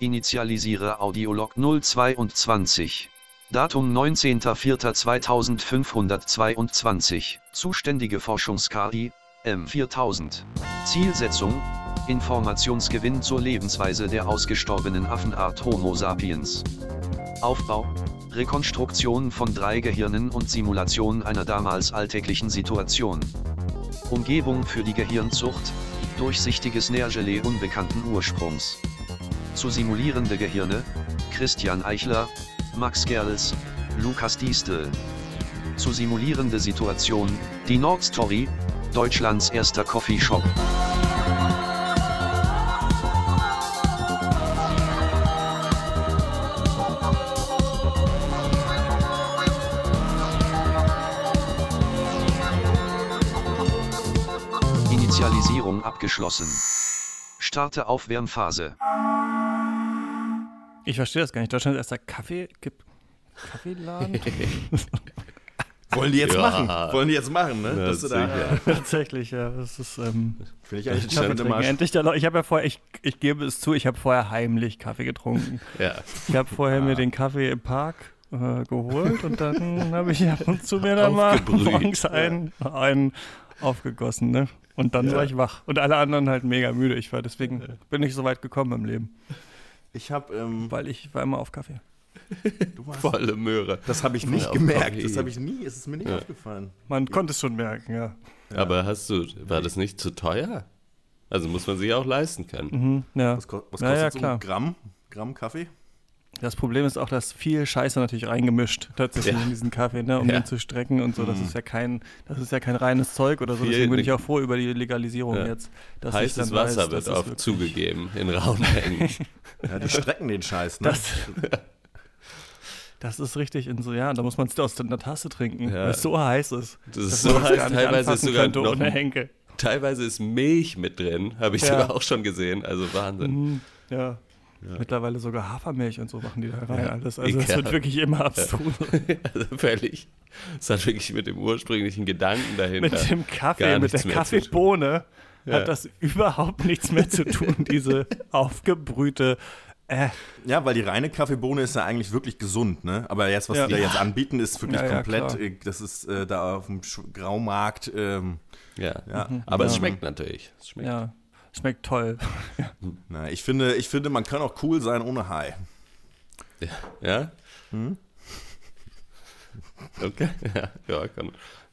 Initialisiere Audiolog 022. Datum 19.04.2522. Zuständige Forschungs-KI, M4000. Zielsetzung, Informationsgewinn zur Lebensweise der ausgestorbenen Affenart Homo sapiens. Aufbau, Rekonstruktion von drei Gehirnen und Simulation einer damals alltäglichen Situation. Umgebung für die Gehirnzucht, durchsichtiges Nährgelee unbekannten Ursprungs. Zu simulierende Gehirne, Christian Eichler, Max Gerls, Lukas Diestel. Zu simulierende Situation, die Nordstory, Deutschlands erster Coffeeshop. Initialisierung abgeschlossen. Starte Aufwärmphase. Ich verstehe das gar nicht. Deutschland ist erster Kaffee. Gibt Kaffeeladen? Wollen die jetzt Ja. machen? Wollen die jetzt machen, ne? Ja, da. Tatsächlich, ja. Das ist. Ähm, Finde ich eigentlich immer. Endlich der Leu- ich habe ja vorher, ich, ich gebe es zu, ich habe vorher heimlich Kaffee getrunken. Ja. Ich habe vorher mir den Kaffee im Park äh, geholt und dann habe ich ab und zu mir dann mal morgens einen, einen aufgegossen, ne? Und dann war ich wach. Und alle anderen halt mega müde. Ich war deswegen bin ich so weit gekommen im Leben, Ich habe, ähm, weil ich war immer auf Kaffee. du warst, Volle Möhre. das habe ich Ja, nicht gemerkt. Das habe ich nie, es ist mir nicht Ja. aufgefallen. Man konnte es schon merken, ja. Aber hast du, war das nicht zu teuer? Also muss man sich auch leisten können. Mhm, ja. Was, was Ja, kostet ja, so klar. ein Gramm, Gramm Kaffee? Das Problem ist auch, dass viel Scheiße natürlich reingemischt tatsächlich Ja. in diesen Kaffee, ne, um Ja. den zu strecken und so. Das Mhm. ist ja kein, das ist ja kein reines Zeug oder so. Viel Deswegen bin ich auch froh über die Legalisierung Ja. jetzt. dass Heißes dann weiß, Wasser das wird wirklich- zugegeben in rauen Mengen. Ja, die strecken den Scheiß, ne? Das, das ist richtig in so, ja, da muss man es aus der Tasse trinken, Ja. weil es so heiß ist. Das ist so heiß, teilweise ist sogar noch ohne ein- Henkel. Teilweise ist Milch mit drin, habe ich Ja. sogar auch schon gesehen. Also Wahnsinn. Mhm, ja. Mittlerweile sogar Hafermilch und so machen die da rein alles. Also es wird wirklich immer abstrus. Also völlig. Es hat wirklich mit dem ursprünglichen Gedanken dahinter. mit dem Kaffee, mit der. Kaffeebohne Ja. hat das überhaupt nichts mehr zu tun, diese aufgebrühte. Äh, Ja, weil die reine Kaffeebohne ist ja eigentlich wirklich gesund, ne? Aber jetzt, was Ja. die da jetzt anbieten, ist wirklich Ja, ja, komplett, äh, das ist äh, da auf dem Graumarkt, ähm, Ja. ja. Aber es schmeckt natürlich. Es schmeckt. ja, schmeckt toll. Na, ich finde, ich finde, man kann auch cool sein ohne High. Ja? Hm? Okay. Ja, ja kann.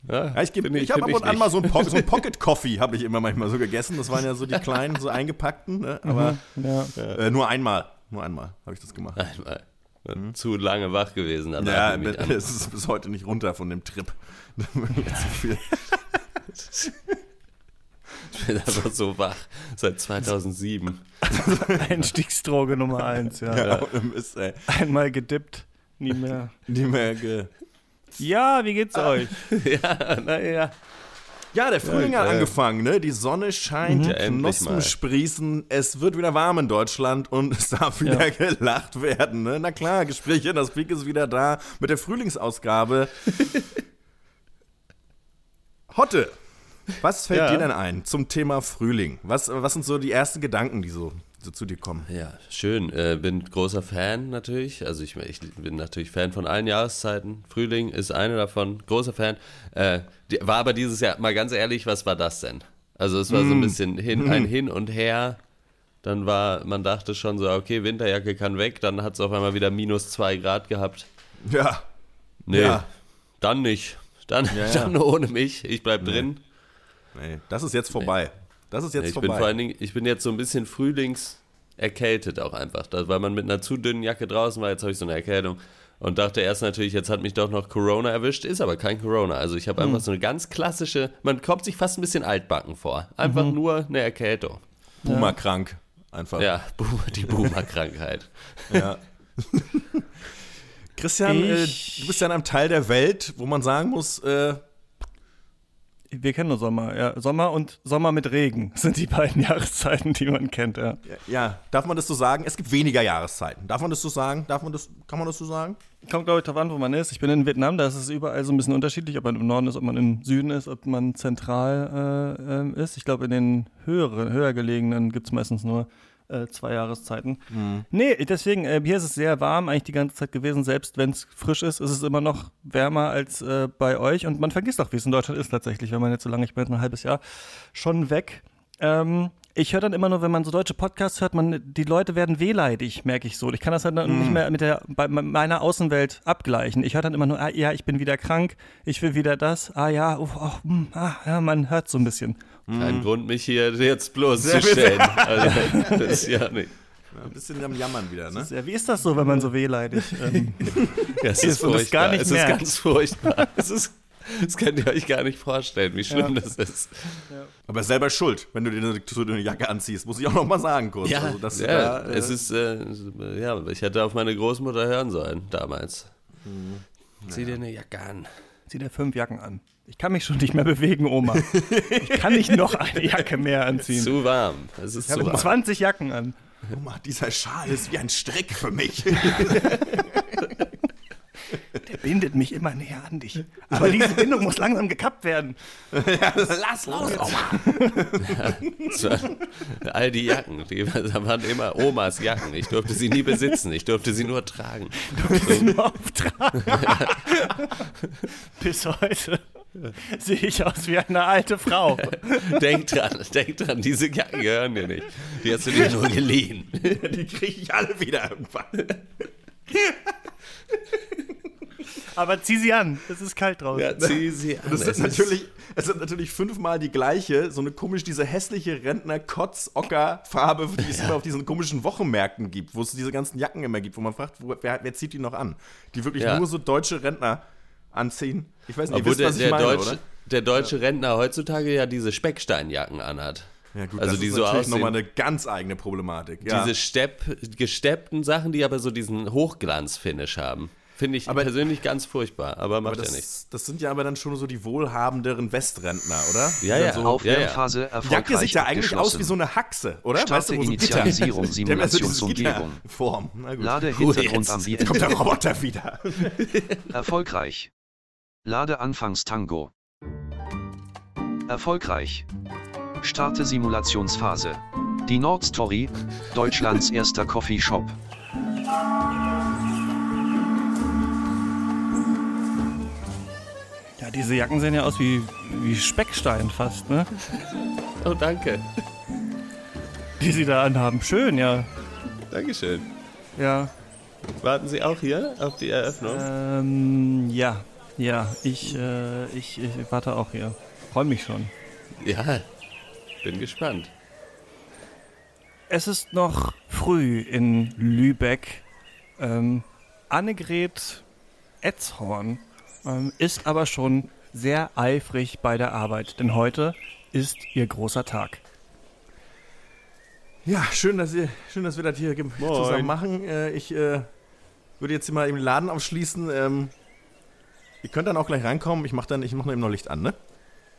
Ja, Ja, ich finde ich habe ab und an nicht. mal so ein, po so ein Pocket Coffee, habe ich immer manchmal so gegessen. Das waren ja so die kleinen, so eingepackten, ne? aber Ja. äh, nur einmal. Nur einmal habe ich das gemacht. Einmal. Zu lange wach gewesen. Ja, ich an. es ist bis heute nicht runter von dem Trip. Zu viel. Ich bin einfach so wach. Seit 2007. Einstiegsdroge Nummer eins, ja. Ja, Mist, ey. Einmal gedippt, nie mehr. Die mehr ge Ja, wie geht's euch? ja, naja. ja, der Frühling hat Ja, angefangen, ne? Die Sonne scheint, Ja, die endlich Knospen sprießen, es wird wieder warm in Deutschland und es darf wieder Ja. gelacht werden, ne? Na klar, Gespräche, das Peak ist wieder da mit der Frühlingsausgabe. Hotte, was fällt Ja. dir denn ein zum Thema Frühling? Was, was sind so die ersten Gedanken, die so, so zu dir kommen? Ja, schön. Äh, bin großer Fan natürlich. Also ich, ich bin natürlich Fan von allen Jahreszeiten. Frühling ist eine davon. Großer Fan. Äh, die, war aber dieses Jahr, mal ganz ehrlich, was war das denn? Also es war so ein bisschen hin, ein Hin und Her. Dann war, man dachte schon so, okay, Winterjacke kann weg. Dann hat es auf einmal wieder minus zwei Grad gehabt. Ja, Nee, Ja. dann nicht. Dann, Ja, ja. dann ohne mich. Ich bleib drin. Nee, das ist jetzt vorbei. Das ist jetzt ich vorbei. bin vor allen Dingen, ich bin jetzt so ein bisschen frühlings erkältet auch einfach, weil man mit einer zu dünnen Jacke draußen war. Jetzt habe ich so eine Erkältung und dachte erst natürlich, jetzt hat mich doch noch Corona erwischt, ist aber kein Corona. Also ich habe einfach so eine ganz klassische, man kommt sich fast ein bisschen altbacken vor. Einfach nur eine Erkältung. Boomer-krank. Einfach. Ja, die Boomer-Krankheit. Ja. Christian, äh, Ich- du bist ja in einem Teil der Welt, wo man sagen muss, äh, Wir kennen nur Sommer, ja. Sommer und Sommer mit Regen sind die beiden Jahreszeiten, die man kennt, ja. ja, darf man das so sagen? Es gibt weniger Jahreszeiten. Darf man das so sagen? Darf man das, kann man das so sagen? Kommt, glaube ich, drauf an, wo man ist. Ich bin in Vietnam, da ist es überall so ein bisschen unterschiedlich, ob man im Norden ist, ob man im Süden ist, ob man zentral äh, ähm, ist. Ich glaube, in den höheren, höher gelegenen gibt es meistens nur äh, zwei Jahreszeiten. Nee, deswegen, äh, hier ist es sehr warm eigentlich die ganze Zeit gewesen. Selbst wenn es frisch ist, ist es immer noch wärmer als äh, bei euch. Und man vergisst auch, wie es in Deutschland ist tatsächlich, wenn man jetzt so lange, ich bin jetzt ein halbes Jahr schon weg. Ähm, ich höre dann immer nur, wenn man so deutsche Podcasts hört, man, die Leute werden wehleidig, merke ich so. Ich kann das dann Mhm. nicht mehr mit der, bei meiner Außenwelt abgleichen. Ich höre dann immer nur, ah, ja, ich bin wieder krank, ich will wieder das, ah ja, oh, oh, hm, ah, ja, man hört so ein bisschen. Kein Grund, mich hier jetzt bloßzustellen. Also, das ist ja nicht. Ja, ein bisschen am Jammern wieder, ne? Ja, wie ist das so, wenn man so wehleidig ähm, Ja, es Ist ist und furchtbar. gar nicht es ist ganz furchtbar. Es ist, das könnt ihr euch gar nicht vorstellen, wie schlimm das ist. Aber selber schuld, wenn du dir eine, so eine Jacke anziehst, muss ich auch noch mal sagen kurz. also, dass ja da, äh, es ist, äh, ja, ich hätte auf meine Großmutter hören sollen damals. Mhm. Zieh dir eine Jacke an. zieh dir fünf Jacken an. Ich kann mich schon nicht mehr bewegen, Oma. Ich kann nicht noch eine Jacke mehr anziehen. Zu warm. Es ist Ich habe zu warm. 20 Jacken an. Oma, dieser Schal ist wie ein Strick für mich. Der bindet mich immer näher an dich. Aber diese Bindung muss langsam gekappt werden. Lass los, Oma. Waren All die Jacken, die waren immer Omas Jacken. Ich durfte sie nie besitzen, ich durfte sie nur tragen. Nur auftragen. Bis heute sehe ich aus wie eine alte Frau. Denk dran, denk dran, diese Jacken gehören dir nicht. Die hast du dir nur geliehen. Die kriege ich alle wieder irgendwann. Aber zieh sie an. Es ist kalt draußen. Ja, zieh sie an. Das Es ist natürlich, es ist natürlich fünfmal die gleiche, so eine komisch, diese hässliche Rentner-Kotz-Ocker-Farbe, die es immer auf diesen komischen Wochenmärkten gibt, wo es diese ganzen Jacken immer gibt, wo man fragt, wo, wer, wer zieht die noch an? Die wirklich Ja. nur so deutsche Rentner anziehen. Ich weiß nicht, ihr Obwohl wisst, der, was ich der, meine, deutsche, oder? der deutsche Rentner heutzutage ja diese Specksteinjacken anhat. Ja, gut, also das die ist so natürlich nochmal eine ganz eigene Problematik. Ja. Diese Stepp, gesteppten Sachen, die aber so diesen Hochglanz-Finish haben. Finde ich Aber- persönlich ganz furchtbar, aber macht aber ja nichts. das, das sind ja aber dann schon so die wohlhabenderen Westrentner, oder? Ja, ja. dann So, Aufwärmphase die erfolgreich Jacke sieht ja eigentlich aus wie so eine Haxe, oder? Starte wo so Initialisierung, Die haben ja so dieses Simulationsumgebung. Gitterform. Na gut. Lade jetzt. kommt der. Roboter wieder. Erfolgreich. Lade Anfangstango. Erfolgreich. Starte Simulationsphase. Die Nordstory, Deutschlands erster Coffeeshop. Ja, diese Jacken sehen ja aus wie, wie Speckstein fast, ne? Oh, danke. Die sie da anhaben. Schön, ja. Dankeschön. Ja. Warten Sie auch hier auf die Eröffnung? Ähm, ja. Ja, ich, äh, ich, ich warte auch hier. Freue mich schon. Ja, bin gespannt. Es ist noch früh in Lübeck. Ähm, Annegret Etzhorn ähm, ist aber schon sehr eifrig bei der Arbeit, denn heute ist ihr großer Tag. Ja, schön, dass, ihr, schön, dass wir das hier Moin. zusammen machen. Äh, ich äh, würde jetzt hier mal eben den Laden aufschließen. Ähm, ihr könnt dann auch gleich reinkommen. Ich mache dann, ich mach noch eben noch Licht an, ne?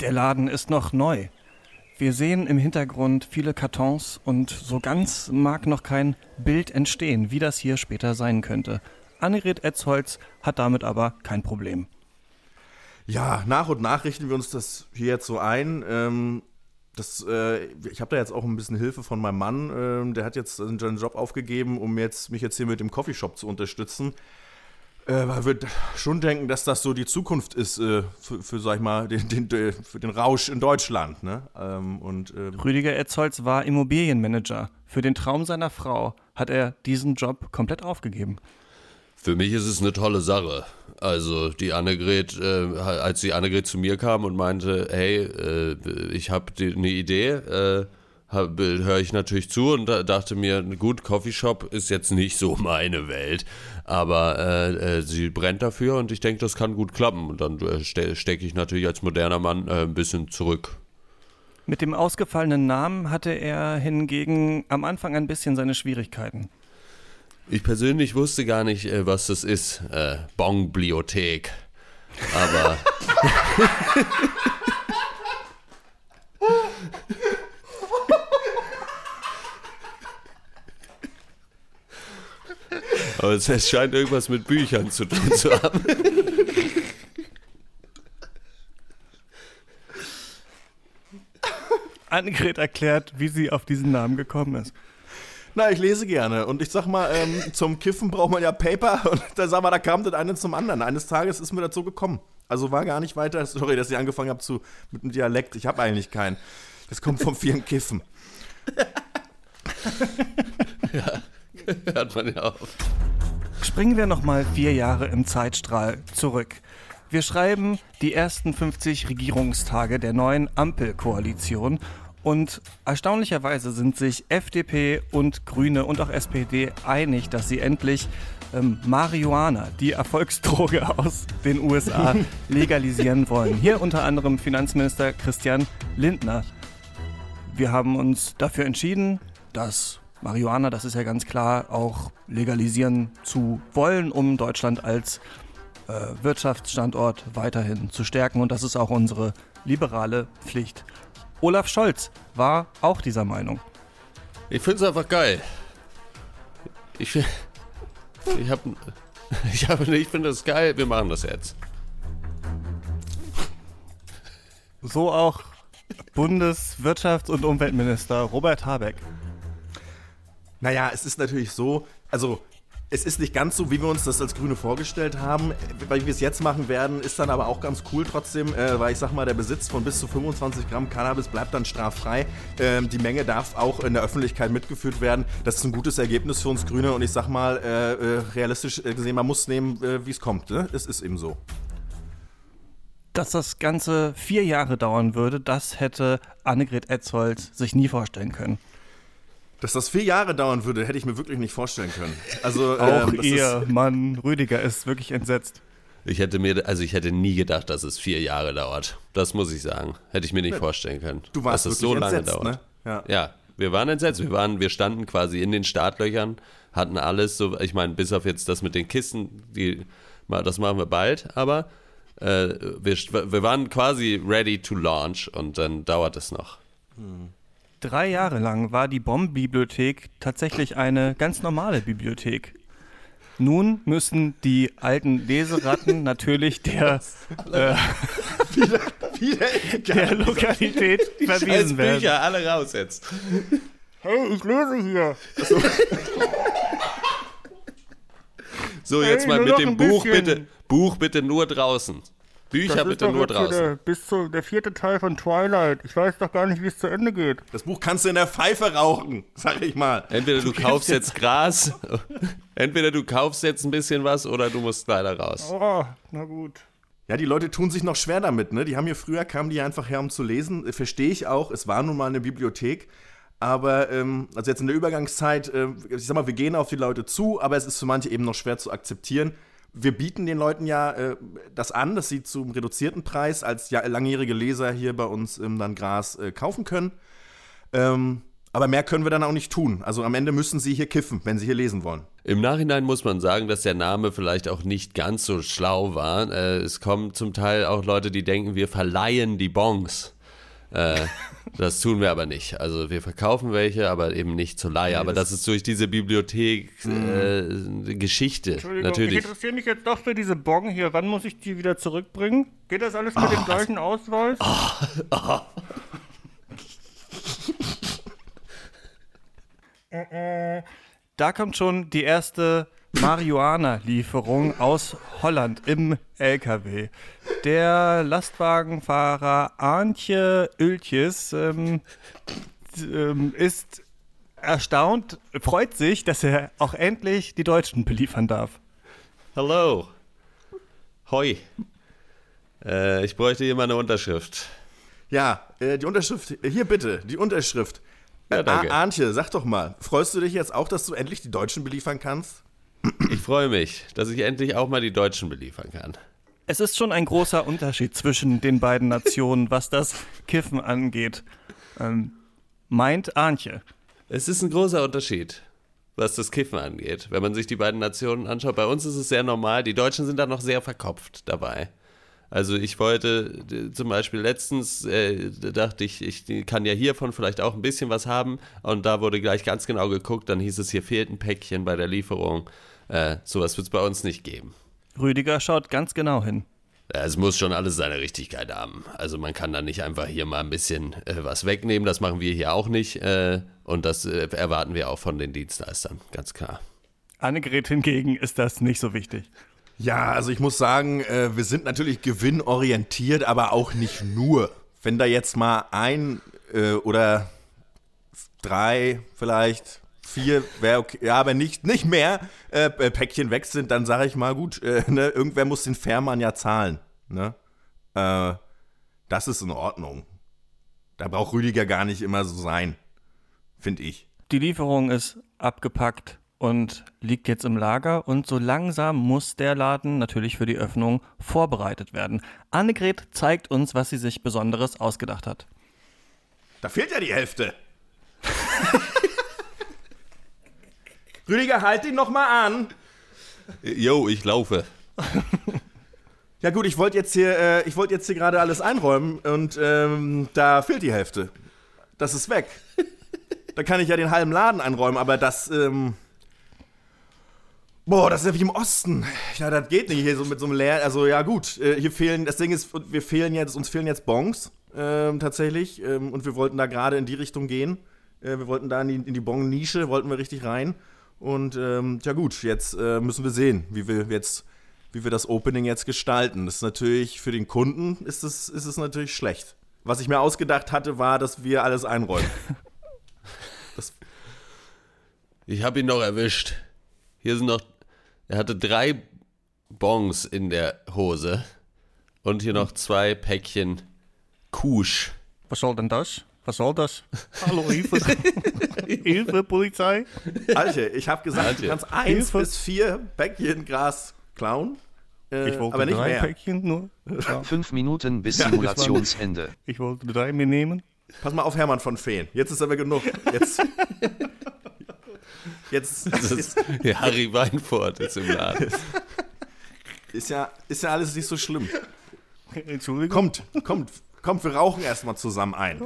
Der Laden ist noch neu. Wir sehen im Hintergrund viele Kartons und so ganz mag noch kein Bild entstehen, wie das hier später sein könnte. Annegret Etzholz hat damit aber kein Problem. Ja, nach und nach richten wir uns das hier jetzt so ein. Ähm, das, äh, ich habe da jetzt auch ein bisschen Hilfe von meinem Mann. Ähm, der hat jetzt seinen Job aufgegeben, um jetzt, mich jetzt hier mit dem Coffeeshop zu unterstützen. Äh, weil wir schon denken, dass das so die Zukunft ist äh, für, für, sag ich mal, den, den, den, für den Rausch in Deutschland. Ne? Ähm, und ähm, Rüdiger Etzholz war Immobilienmanager. Für den Traum seiner Frau hat er diesen Job komplett aufgegeben. Für mich ist es eine tolle Sache. Also die Annegret, äh, als die Annegret zu mir kam und meinte, hey, äh, ich habe eine Idee, äh, höre ich natürlich zu und da dachte mir, gut, Coffeeshop ist jetzt nicht so meine Welt, aber äh, äh, sie brennt dafür und ich denke, das kann gut klappen. Und dann äh, ste stecke ich natürlich als moderner Mann äh, ein bisschen zurück. Mit dem ausgefallenen Namen hatte er hingegen am Anfang ein bisschen seine Schwierigkeiten. Ich persönlich wusste gar nicht, äh, was das ist, äh, Bongbliothek. Aber Aber es scheint irgendwas mit Büchern zu tun zu haben. Annegret erklärt, wie sie auf diesen Namen gekommen ist. Na, ich lese gerne. Und ich sag mal, ähm, zum Kiffen braucht man ja Paper. Und da sag mal, da kam das eine zum anderen. Eines Tages ist mir dazu gekommen. Also war gar nicht weiter. Sorry, dass ich angefangen habe zu, mit dem Dialekt. Ich habe eigentlich keinen. Das kommt vom vielen Kiffen. ja, hört man ja auch. Springen wir nochmal vier Jahre im Zeitstrahl zurück. Wir schreiben die ersten 50 Regierungstage der neuen Ampelkoalition und erstaunlicherweise sind sich FDP und Grüne und auch SPD einig, dass sie endlich ähm, Marihuana, die Erfolgsdroge aus den USA, legalisieren wollen. Hier unter anderem Finanzminister Christian Lindner. Wir haben uns dafür entschieden, dass Marihuana, das ist ja ganz klar, auch legalisieren zu wollen, um Deutschland als äh, Wirtschaftsstandort weiterhin zu stärken. Und das ist auch unsere liberale Pflicht. Olaf Scholz war auch dieser Meinung. Ich finde es einfach geil. Ich, ich habe ich, hab, ich finde das geil, wir machen das jetzt. So auch Bundeswirtschafts- und Umweltminister Robert Habeck. Naja, es ist natürlich so, also es ist nicht ganz so, wie wir uns das als Grüne vorgestellt haben. Weil wir es jetzt machen werden, ist dann aber auch ganz cool trotzdem, äh, weil ich sag mal, der Besitz von bis zu 25 Gramm Cannabis bleibt dann straffrei. Ähm, die Menge darf auch in der Öffentlichkeit mitgeführt werden. Das ist ein gutes Ergebnis für uns Grüne und ich sag mal, äh, äh, realistisch gesehen, man muss nehmen, äh, wie es kommt. Ne? Es ist eben so. Dass das Ganze vier Jahre dauern würde, das hätte Annegret Etzold sich nie vorstellen können. Dass das vier Jahre dauern würde, hätte ich mir wirklich nicht vorstellen können. Also auch ähm, ihr Mann Rüdiger ist wirklich entsetzt. Ich hätte mir, also ich hätte nie gedacht, dass es vier Jahre dauert. Das muss ich sagen. Hätte ich mir nicht ja, vorstellen können. Du warst dass es so lange entsetzt, dauert. Ne? Ja. ja, wir waren entsetzt. Wir waren, wir standen quasi in den Startlöchern, hatten alles so, ich meine, bis auf jetzt das mit den Kisten, die, das machen wir bald, aber äh, wir, wir waren quasi ready to launch und dann dauert es noch. Hm. Drei Jahre lang war die Bomb-Bibliothek tatsächlich eine ganz normale Bibliothek. Nun müssen die alten Leseratten natürlich der, äh, wieder, wieder der Lokalität verwiesen werden. Bücher alle raus jetzt. Hey, ich lese hier. So, so jetzt hey, mal mit dem Buch bitte, Buch bitte nur draußen. Bücher bitte nur draußen. Der, bis zu der vierte Teil von Twilight. Ich weiß doch gar nicht, wie es zu Ende geht. Das Buch kannst du in der Pfeife rauchen, sag ich mal. Entweder du kaufst jetzt Gras, entweder du kaufst jetzt ein bisschen was oder du musst leider raus. Oh, na gut. Ja, die Leute tun sich noch schwer damit, ne? Die haben hier früher, kamen die einfach her, um zu lesen. Verstehe ich auch. Es war nun mal eine Bibliothek. Aber, ähm, also jetzt in der Übergangszeit, äh, ich sag mal, wir gehen auf die Leute zu, aber es ist für manche eben noch schwer zu akzeptieren wir bieten den Leuten ja äh, das an, dass sie zum reduzierten Preis als ja, langjährige Leser hier bei uns im dann Gras äh, kaufen können. Ähm, aber mehr können wir dann auch nicht tun. Also am Ende müssen sie hier kiffen, wenn sie hier lesen wollen. Im Nachhinein muss man sagen, dass der Name vielleicht auch nicht ganz so schlau war. Äh, es kommen zum Teil auch Leute, die denken, wir verleihen die Bons. Äh, das tun wir aber nicht. Also wir verkaufen welche, aber eben nicht zur Leihe. Nee, aber das, das, ist durch diese Bibliothek mhm. äh, Geschichte. Entschuldigung, natürlich. ich interessiere mich jetzt doch für diese Bon hier. Wann muss ich die wieder zurückbringen? Geht das alles mit oh, dem gleichen Ausweis? Oh, oh. da kommt schon die erste Marihuana-Lieferung aus Holland im LKW. Der Lastwagenfahrer Antje Öltjes ähm, ähm, ist erstaunt, freut sich, dass er auch endlich die Deutschen beliefern darf. Hallo. Hoi. Äh, ich bräuchte hier mal eine Unterschrift. Ja, äh, die Unterschrift, hier bitte, die Unterschrift. Ja, danke. Antje, sag doch mal, freust du dich jetzt auch, dass du endlich die Deutschen beliefern kannst? Ich freue mich, dass ich endlich auch mal die Deutschen beliefern kann. Es ist schon ein großer Unterschied zwischen den beiden Nationen, was das Kiffen angeht. Ähm, meint Arnche. Es ist ein großer Unterschied, was das Kiffen angeht. Wenn man sich die beiden Nationen anschaut, bei uns ist es sehr normal. Die Deutschen sind da noch sehr verkopft dabei. Also ich wollte zum Beispiel letztens, äh, dachte ich, ich kann ja hiervon vielleicht auch ein bisschen was haben. Und da wurde gleich ganz genau geguckt, dann hieß es, hier fehlt ein Päckchen bei der Lieferung. Äh, sowas wird es bei uns nicht geben. Rüdiger schaut ganz genau hin. Es muss schon alles seine Richtigkeit haben. Also man kann da nicht einfach hier mal ein bisschen äh, was wegnehmen. Das machen wir hier auch nicht. Äh, und das äh, erwarten wir auch von den Dienstleistern, ganz klar. Annegret hingegen ist das nicht so wichtig. Ja, also ich muss sagen, äh, wir sind natürlich gewinnorientiert, aber auch nicht nur. Wenn da jetzt mal ein äh, oder drei vielleicht vier wäre okay, ja, aber nicht, nicht mehr äh, äh Päckchen weg sind, dann sage ich mal, gut, äh, ne, irgendwer muss den Fährmann ja zahlen. Ne? Äh, das ist in Ordnung. Da braucht Rüdiger gar nicht immer so sein, finde ich. Die Lieferung ist abgepackt und liegt jetzt im Lager und so langsam muss der Laden natürlich für die Öffnung vorbereitet werden. Annegret zeigt uns, was sie sich Besonderes ausgedacht hat. Da fehlt ja die Hälfte. Rüdiger, halt ihn noch mal an. Jo, ich laufe. Ja gut, ich wollte jetzt hier, äh, ich wollte jetzt hier gerade alles einräumen und ähm, da fehlt die Hälfte. Das ist weg. da kann ich ja den halben Laden einräumen, aber das, ähm, boah, das ist ja wie im Osten. Ja, das geht nicht hier so mit so einem leeren, also ja gut, äh, hier fehlen, das Ding ist, wir fehlen jetzt, uns fehlen jetzt Bons ähm, tatsächlich ähm, und wir wollten da gerade in die Richtung gehen. Äh, wir wollten da in die, in die Bon-Nische, wollten wir richtig rein. Und ähm, ja gut, jetzt äh, müssen wir sehen, wie wir jetzt, wie wir das Opening jetzt gestalten. Das ist natürlich für den Kunden ist es, ist es natürlich schlecht. Was ich mir ausgedacht hatte, war, dass wir alles einräumen. ich habe ihn noch erwischt. Hier sind noch. Er hatte drei Bons in der Hose und hier noch zwei Päckchen Kusch. Was soll denn das? Was soll das? Hallo, Hilfe. Hilfe, Polizei. Alter, ich habe gesagt, Alter. du kannst eins Hilfe. bis vier Päckchen Gras klauen. Äh, ich wollte aber nicht drei mehr. Päckchen nur. Ja. Fünf Minuten bis ja, Simulationsende. Ich wollte drei mir nehmen. Pass mal auf, Hermann von Feen. Jetzt ist aber genug. Jetzt. Jetzt. Das ist, ja, Harry Weinfurt ist im Laden. Ist ja, ist ja alles nicht so schlimm. Entschuldigung. Kommt, kommt. Kommt, wir rauchen erstmal zusammen ein.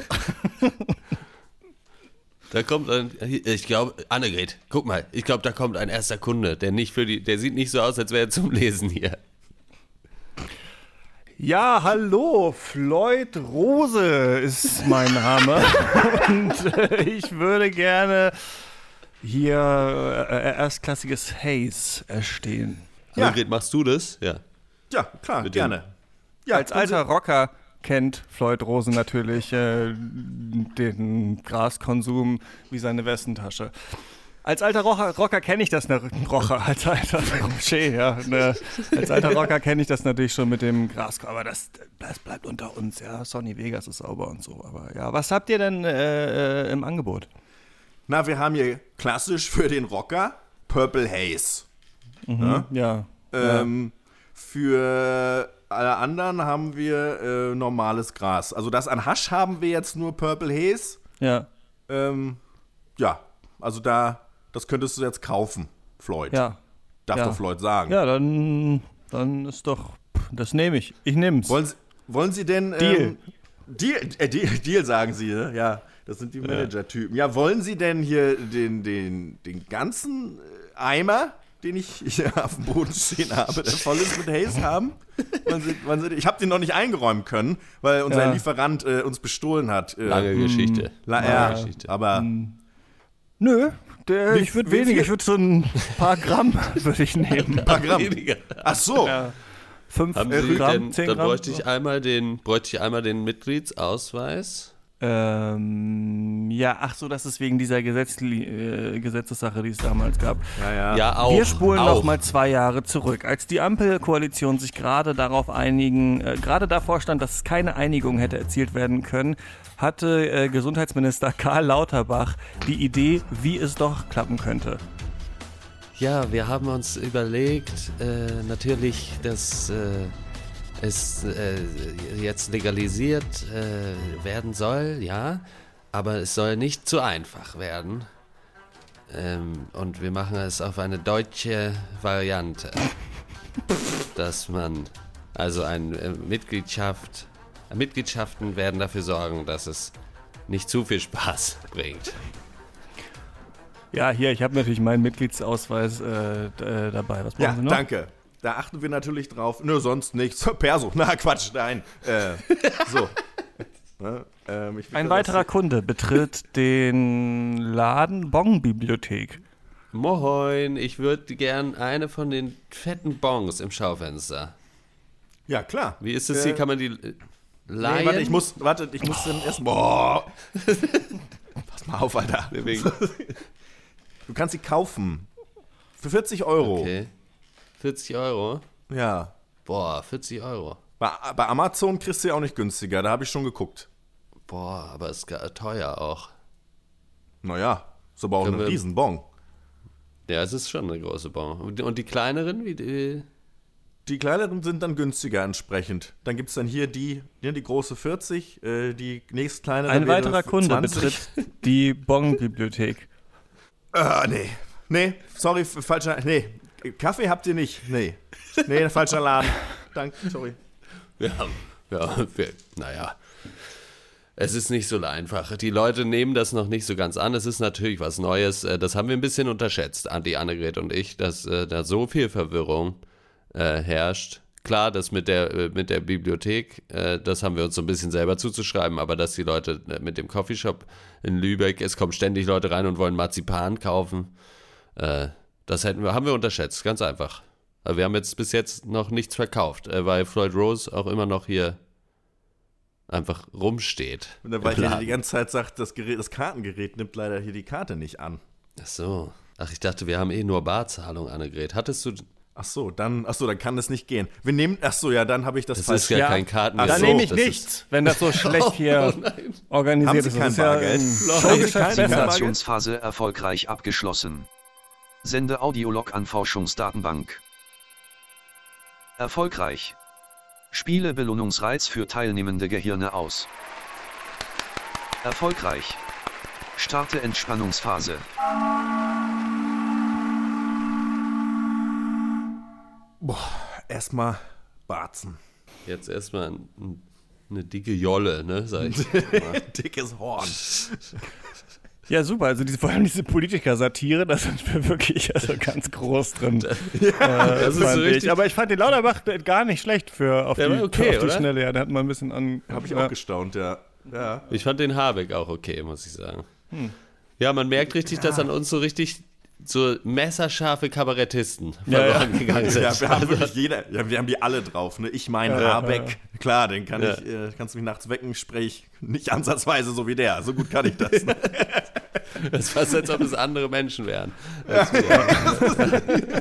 Da kommt ein, ich glaube, Annegret, guck mal, ich glaube, da kommt ein erster Kunde, der nicht für die, der sieht nicht so aus, als wäre er zum Lesen hier. Ja, hallo, Floyd Rose ist mein Name und äh, ich würde gerne hier äh, erstklassiges Haze erstehen. Ja. Annegret, machst du das? Ja. Ja, klar, Mit gerne. Ja, als alter Rocker kennt Floyd Rosen natürlich äh, den Graskonsum wie seine Westentasche. Als alter Rocker, Rocker kenne ich das, ne, Rocker, als alter Rocher, ja, ne, als alter Rocker kenne ich das natürlich schon mit dem Gras, aber das, das bleibt unter uns, ja. Sony Vegas ist sauber und so, aber ja, was habt ihr denn äh, äh im Angebot? Na, wir haben hier klassisch für den Rocker Purple Haze. Mhm, ja. ja. Ähm. Für alle anderen haben wir äh, normales Gras. Also das an Hasch haben wir jetzt nur Purple Haze. Ja. Ähm, ja, also da, das könntest du jetzt kaufen, Floyd. Ja. Darf ja. doch Floyd sagen. Ja, dann, dann ist doch, das nehme ich. Ich nehme es. Wollen Sie, wollen Sie denn. Deal. Ähm, Deal, äh, Deal, Deal, sagen Sie, ne? ja. Das sind die Manager-Typen. Ja, wollen Sie denn hier den, den, den ganzen Eimer den ich hier auf dem Boden stehen habe, der voll ist mit Haze haben. Ich habe den noch nicht eingeräumen können, weil unser ja. Lieferant äh, uns bestohlen hat. Äh, Lange hm. Geschichte. La Lange ja, Geschichte. aber. Hm. Nö, der, wie, ich würde weniger, ich würde so ein paar Gramm würde ich nehmen. Ein paar Gramm. Weniger. Ach so. Ja. Fünf Haben äh, Gramm, denn, zehn Gramm. Dann bräuchte ich einmal den, bräuchte ich einmal den Mitgliedsausweis. Ähm, ja, ach so, das ist wegen dieser Gesetz, äh, Gesetzessache, die es damals gab. Ja, ja. ja auch. Wir spulen auch. noch mal zwei Jahre zurück. Als die Ampelkoalition sich gerade darauf einigen, äh, gerade davor stand, dass keine Einigung hätte erzielt werden können, hatte äh, Gesundheitsminister Karl Lauterbach die Idee, wie es doch klappen könnte. Ja, wir haben uns überlegt, äh, natürlich, dass äh, es äh, jetzt legalisiert äh, werden soll, ja, aber es soll nicht zu einfach werden. Ähm, und wir machen es auf eine deutsche Variante, dass man also eine äh, Mitgliedschaft, Mitgliedschaften werden dafür sorgen, dass es nicht zu viel Spaß bringt. Ja, hier, ich habe natürlich meinen Mitgliedsausweis äh, äh dabei. Was brauchen ja, Sie noch? Danke. Da achten wir natürlich drauf. Nö, sonst nichts. Perso. Na, Quatsch, nein. Äh, so. Ne? Ähm, ich Ein weiterer das- Kunde betritt den Laden Bong Bibliothek. Moin, ich würde gern eine von den fetten Bongs im Schaufenster. Ja, klar. Wie ist das Äh, hier? Kann man die äh? Nee, warte, ich muss, warte, ich muss dann erst. Boah. Pass mal auf, Alter. Du kannst sie kaufen. Für 40 Euro. Okay. 40 Euro? Ja. Boah, 40 Euro. Bei, bei Amazon kriegst du ja auch nicht günstiger, da habe ich schon geguckt. Boah, aber ist teuer auch. Naja, ist aber auch Können ein wir- Riesenbon. Ja, es ist schon eine große Bon. Und die- Und die kleineren, wie die, Die kleineren sind dann günstiger entsprechend. Dann gibt es dann hier die, hier die große 40, äh, die nächst kleinere Ein weiterer Kunde 20. betritt die Bong Bibliothek. Ah, nee. Nee, sorry, falscher. Nee. Kaffee habt ihr nicht. Nee. Nee, falscher Laden. Danke, sorry. Ja, ja, wir, naja. Es ist nicht so einfach. Die Leute nehmen das noch nicht so ganz an. Es ist natürlich was Neues. Äh, Das haben wir ein bisschen unterschätzt, die Annegret und ich, dass äh, da so viel Verwirrung äh, herrscht. Klar, das mit der, äh, mit der Bibliothek, äh, das haben wir uns so ein bisschen selber zuzuschreiben, aber dass die Leute mit dem Coffeeshop in Lübeck, es kommen ständig Leute rein und wollen Marzipan kaufen, äh, das hätten wir, haben wir unterschätzt, ganz einfach. Aber wir haben jetzt bis jetzt noch nichts verkauft, äh, weil Floyd Rose auch immer noch hier einfach rumsteht. Und dann, ich hier die ganze Zeit sagt, das, Gerät, das Kartengerät nimmt leider hier die Karte nicht an. Ach so. Ach, ich dachte, wir haben eh nur Barzahlung, Annegret. Hattest du. Ach so, dann, ach so, dann kann das nicht gehen. Wir nehmen, ach so, ja, dann habe ich das, Das falsch. ist ja, Ja. kein Karten. Ach Da so, nehme ich das ist- nichts, wenn das so schlecht hier Oh nein. organisiert Haben Sie ist. Das kein ist ja Bargeld? Bargeld? Simulationsphase erfolgreich abgeschlossen. Sende Audiolog an Forschungsdatenbank. Erfolgreich. Spiele Belohnungsreiz für teilnehmende Gehirne aus. Erfolgreich. Starte Entspannungsphase. Erstmal Barzen. Jetzt erstmal ein, ein, eine dicke Jolle, ne? Sag ich. Dickes Horn. Ja, super. Also diese, vor allem diese Politiker-Satire, da sind wir wirklich also ganz groß drin. das ist so richtig. ich. Aber ich fand den Lauterbach gar nicht schlecht für auf, Der die, okay, auf die? Schnelle. Ja, der hat mal ein bisschen an. Habe ich ja. auch gestaunt, ja. Ja. Ich fand den Habeck auch okay, muss ich sagen. Hm. Ja, man merkt richtig, dass an uns so richtig so messerscharfe Kabarettisten Ja, ja. verloren gegangen sind. Ja, wir haben wirklich jeder, ja, wir haben die alle drauf, ne? Ich meine Ja, Habeck, klar, den kann Ja. ich, äh, kannst du mich nachts wecken, spreche ich nicht ansatzweise so wie der. So gut kann ich das. Ne? Das ist fast, als ob es andere Menschen wären.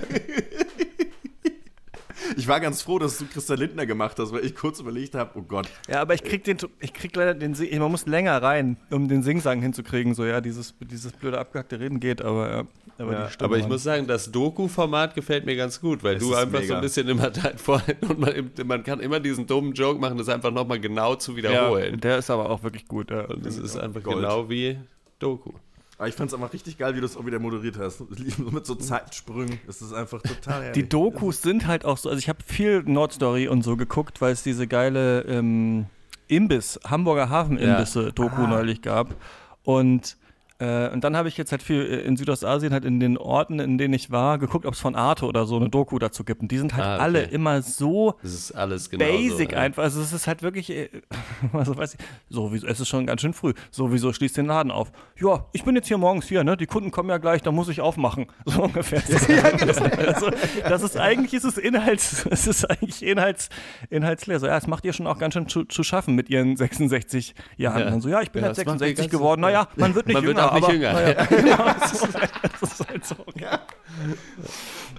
Ich war ganz froh, dass du Christian Lindner gemacht hast, weil ich kurz überlegt habe, oh Gott. Ja, aber ich krieg den, ich krieg leider den, Sing- man muss länger rein, um den Singsang hinzukriegen. So, ja, dieses, dieses blöde abgehackte Reden geht, aber, ja, aber Ja. Aber ich muss sagen, das Doku-Format gefällt mir ganz gut, weil Es du einfach so mega. ein bisschen immer dein Vorhin und man, man kann immer diesen dummen Joke machen, das einfach nochmal genau zu ja, wiederholen. der ist aber auch wirklich gut. Ja. und das ist einfach Gold. genau wie Doku. Aber ich fand es einfach richtig geil, wie du es auch wieder moderiert hast. Mit so Zeitsprüngen. Das ist einfach total herrlich. Die Dokus sind halt auch so, also ich habe viel Nordstory und so geguckt, weil es diese geile ähm, Imbiss, Hamburger Hafenimbisse-Doku Ah. neulich gab. Und, äh, und dann habe ich jetzt halt viel äh, in Südostasien, halt in den Orten, in denen ich war, geguckt, ob es von Arte oder so eine Doku dazu gibt. Und die sind halt Ah, okay. alle immer so Das ist alles genau basic so, ja. einfach. Also es ist halt wirklich, äh, also weiß ich, sowieso, es ist schon ganz schön früh. Sowieso schließt den Laden auf. Ja, ich bin jetzt hier morgens hier, ne? Die Kunden kommen ja gleich, da muss ich aufmachen. So ungefähr. also, das ist eigentlich ist es Inhalts, es ist eigentlich Inhalts, inhaltsleer. So, ja, es macht ihr schon auch ganz schön zu, zu schaffen mit ihren 66 Jahren. Ja. Dann so, ja, ich bin Ja, halt das macht die 66 ganze- geworden. Naja, man wird nicht Man wird jünger, nicht aber, jünger. Naja, genau, so, das ist halt so.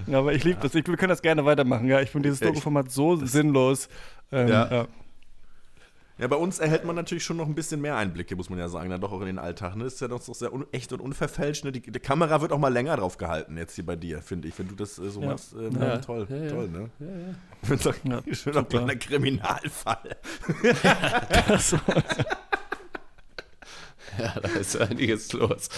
Ja, aber ich liebe das. Ich, wir können das gerne weitermachen. Ja, ich finde dieses Doku-Format so sinnlos. Ähm, Ja. ja. Ja, bei uns erhält man natürlich schon noch ein bisschen mehr Einblicke, muss man ja sagen, dann doch auch in den Alltag. Ne? Das ist ja doch sehr un echt und unverfälscht. Ne? Die, die Kamera wird auch mal länger drauf gehalten, jetzt hier bei dir, finde ich. Wenn du das äh, so Ja. machst, äh, Ja. ja. toll, Ja, ja. toll, ne? Ja, ja. Ich bin so Ja, ein schöner kleiner Kriminalfall. Ja, da ist einiges los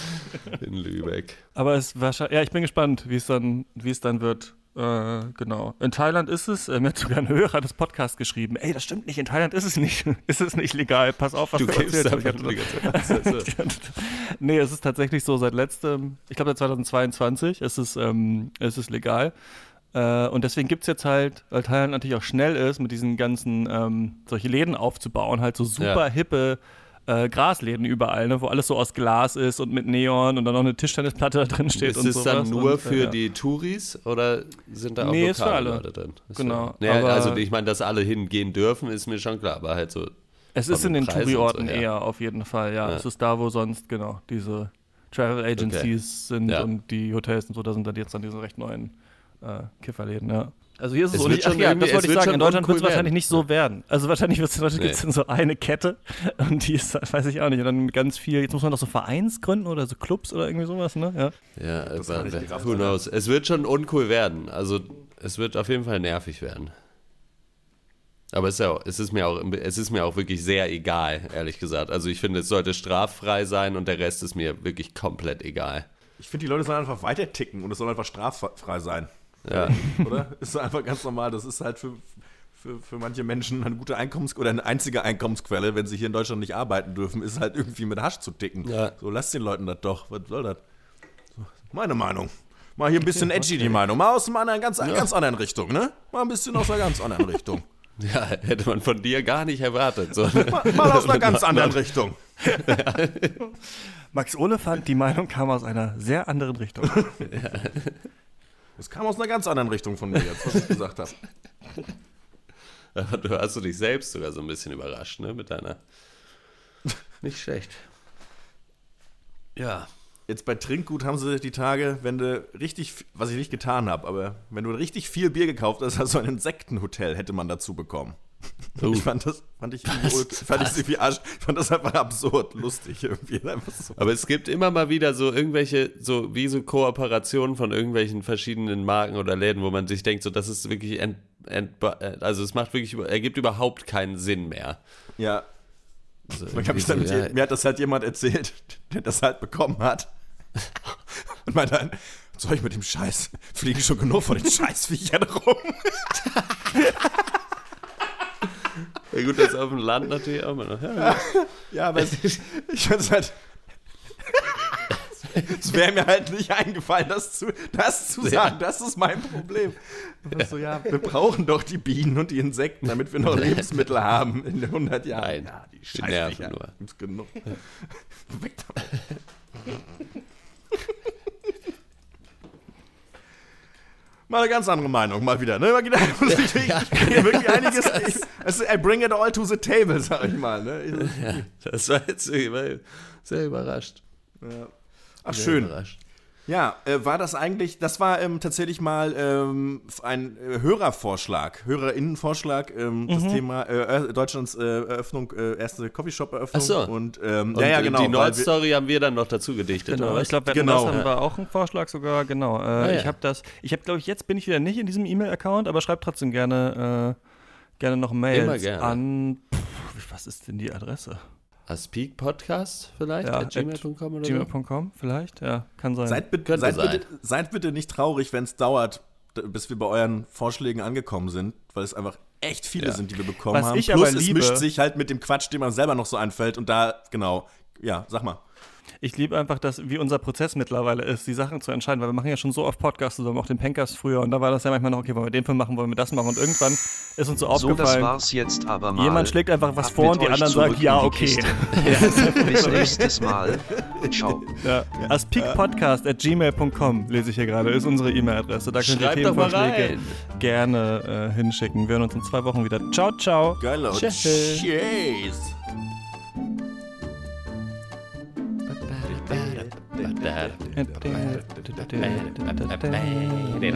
in Lübeck. Aber es wahrscheinlich, ja, ich bin gespannt, wie es dann, wie es dann wird. Äh, genau. In Thailand ist es, äh, mir hat sogar ein Hörer des Podcasts geschrieben, ey, das stimmt nicht, in Thailand ist es nicht, ist es nicht legal, pass auf, was Du du, erzählst. nee, es ist tatsächlich so seit letztem, ich glaube seit 2022 ist es, ähm, ist es legal. Äh, und deswegen gibt es jetzt halt, weil Thailand natürlich auch schnell ist, mit diesen ganzen ähm, solche Läden aufzubauen, halt so super Ja. hippe äh, Grasläden überall, ne, wo alles so aus Glas ist und mit Neon und dann noch eine Tischtennisplatte da drin steht Ist und es dann nur und, für äh, ja. die Touris oder sind da auch Nee, ist für lokale alle. Leute drin? Ist Genau, Ja, aber- also ich meine, dass alle hingehen dürfen, ist mir schon klar, aber halt so. Es ist in den Touri-Orten so, ja. eher auf jeden Fall, ja. Es ist da, wo sonst, genau, diese Travel Agencies sind Ja. und die Hotels und so, da sind dann jetzt dann diese recht neuen äh, Kifferläden, ja. Also hier ist es, Es so wird nicht, ach schon ja, irgendwie- das wollte ich sagen, in Deutschland wird es wahrscheinlich nicht so werden. Also wahrscheinlich wird es in Deutschland Nee. gibt's dann so eine Kette und die ist, weiß ich auch nicht, und dann ganz viel, jetzt muss man noch so Vereins gründen oder so Clubs oder irgendwie sowas, ne? Ja. Ja, Das aber kann ich gerafft, who knows? Es wird schon uncool werden. Also es wird auf jeden Fall nervig werden. Aber es ist, ja auch, es, ist mir auch, es ist mir auch wirklich sehr egal, ehrlich gesagt. Also ich finde, es sollte straffrei sein und der Rest ist mir wirklich komplett egal. Ich finde, die Leute sollen einfach weiter ticken und es soll einfach straffrei sein. Ja. Oder? Ist einfach ganz normal. Das ist halt für, für, für manche Menschen eine gute Einkommens- oder eine einzige Einkommensquelle, wenn sie hier in Deutschland nicht arbeiten dürfen, ist halt irgendwie mit Hasch zu ticken. Ja. So, lasst den Leuten das doch. Was soll das? So, meine Meinung. Mal hier ein bisschen edgy die Meinung. Mal aus einer ganz, ganz anderen Richtung, ne? Mal ein bisschen aus einer ganz anderen Richtung. Ja, hätte man von dir gar nicht erwartet. So. Mal, mal aus einer ganz anderen Richtung. Max Olefant, die Meinung kam aus einer sehr anderen Richtung. Es kam aus einer ganz anderen Richtung von mir jetzt, was ich gesagt habe. Du hast du dich selbst sogar so ein bisschen überrascht, ne? Mit deiner. Nicht schlecht. Ja. Jetzt bei Trinkgut haben sie die Tage, wenn du richtig, was ich nicht getan habe, aber wenn du richtig viel Bier gekauft hast, also ein Insektenhotel hätte man dazu bekommen. Oh. Ich fand das, fand ich, irgendwie- fand ich irgendwie arsch, ich fand das einfach absurd, lustig irgendwie. Einfach so. Aber es gibt immer mal wieder so irgendwelche, so wie so Kooperationen von irgendwelchen verschiedenen Marken oder Läden, wo man sich denkt, so das ist wirklich ent, ent, also es macht wirklich, ergibt überhaupt keinen Sinn mehr. Ja, Also so, ja, mir hat das halt jemand erzählt, der das halt bekommen hat. Und meinte dann, soll ich mit dem Scheiß, fliegen schon genug von den Scheißviechern rum. ja gut, das ist auf dem Land natürlich auch immer noch. Ja, Ja, aber es, ich finde es halt. Es wäre mir halt nicht eingefallen, das zu, das zu sagen. Das ist mein Problem. So, ja, wir brauchen doch die Bienen und die Insekten, damit wir noch Lebensmittel haben in 100 Jahren. Nein, ja, die die nerven nur. Genug. Weg damit. Mal eine ganz andere Meinung, mal wieder. Ne? Mal wieder ich, ich, ich, wirklich einiges. Ich, also, I bring it all to the table, sag ich mal. Ne? das war jetzt sehr überrascht. Ach, Sehr schön. Überrascht. Ja, äh, war das eigentlich, das war ähm, tatsächlich mal ähm, ein äh, Hörervorschlag, HörerInnenvorschlag, ähm, das Thema äh, Deutschlands äh, Eröffnung, äh, erste Coffeeshop-Eröffnung. Ach so. Und, ähm, Und ja, ja, genau. die Nordstory haben wir dann noch dazu gedichtet, Genau, oder ich glaube, Genau. genau. das war auch ein Vorschlag sogar, genau. Äh, Ah, ja. Ich habe das, ich habe, glaube ich, jetzt bin ich wieder nicht in diesem E-Mail-Account, aber schreibt trotzdem gerne, äh, gerne noch Mails Immer gerne. an, pff, was ist denn die Adresse? Aspik Podcast vielleicht? Ja, gmail.com oder so? Gmail.com vielleicht? Ja, kann sein. Seid, bitte, seid, sein. bitte, seid bitte nicht traurig, wenn es dauert, bis wir bei euren Vorschlägen angekommen sind, weil es einfach echt viele Ja. sind, die wir bekommen Was haben. ich Plus aber es liebe- mischt sich halt mit dem Quatsch, den man selber noch so einfällt und da, genau, ja, sag mal. Ich liebe einfach, dass, wie unser Prozess mittlerweile ist, die Sachen zu entscheiden, weil wir machen ja schon so oft Podcasts zusammen, auch den Pencast früher und da war das ja manchmal noch, okay, wollen wir den Film machen, wollen wir das machen und irgendwann ist uns so So, das aufgefallen, war's jetzt aber mal. jemand schlägt einfach was Ab vor und die anderen sagen, ja, okay. Bis nächstes Mal. Ciao. Ja. Aspikpodcast at gmail.com lese ich hier gerade, ist unsere E-Mail-Adresse. Da könnt ihr Themenvorschläge rein. gerne äh, hinschicken. Wir hören uns in zwei Wochen wieder. Ciao, ciao. Geil, Leute. Tschüss. det här. Det.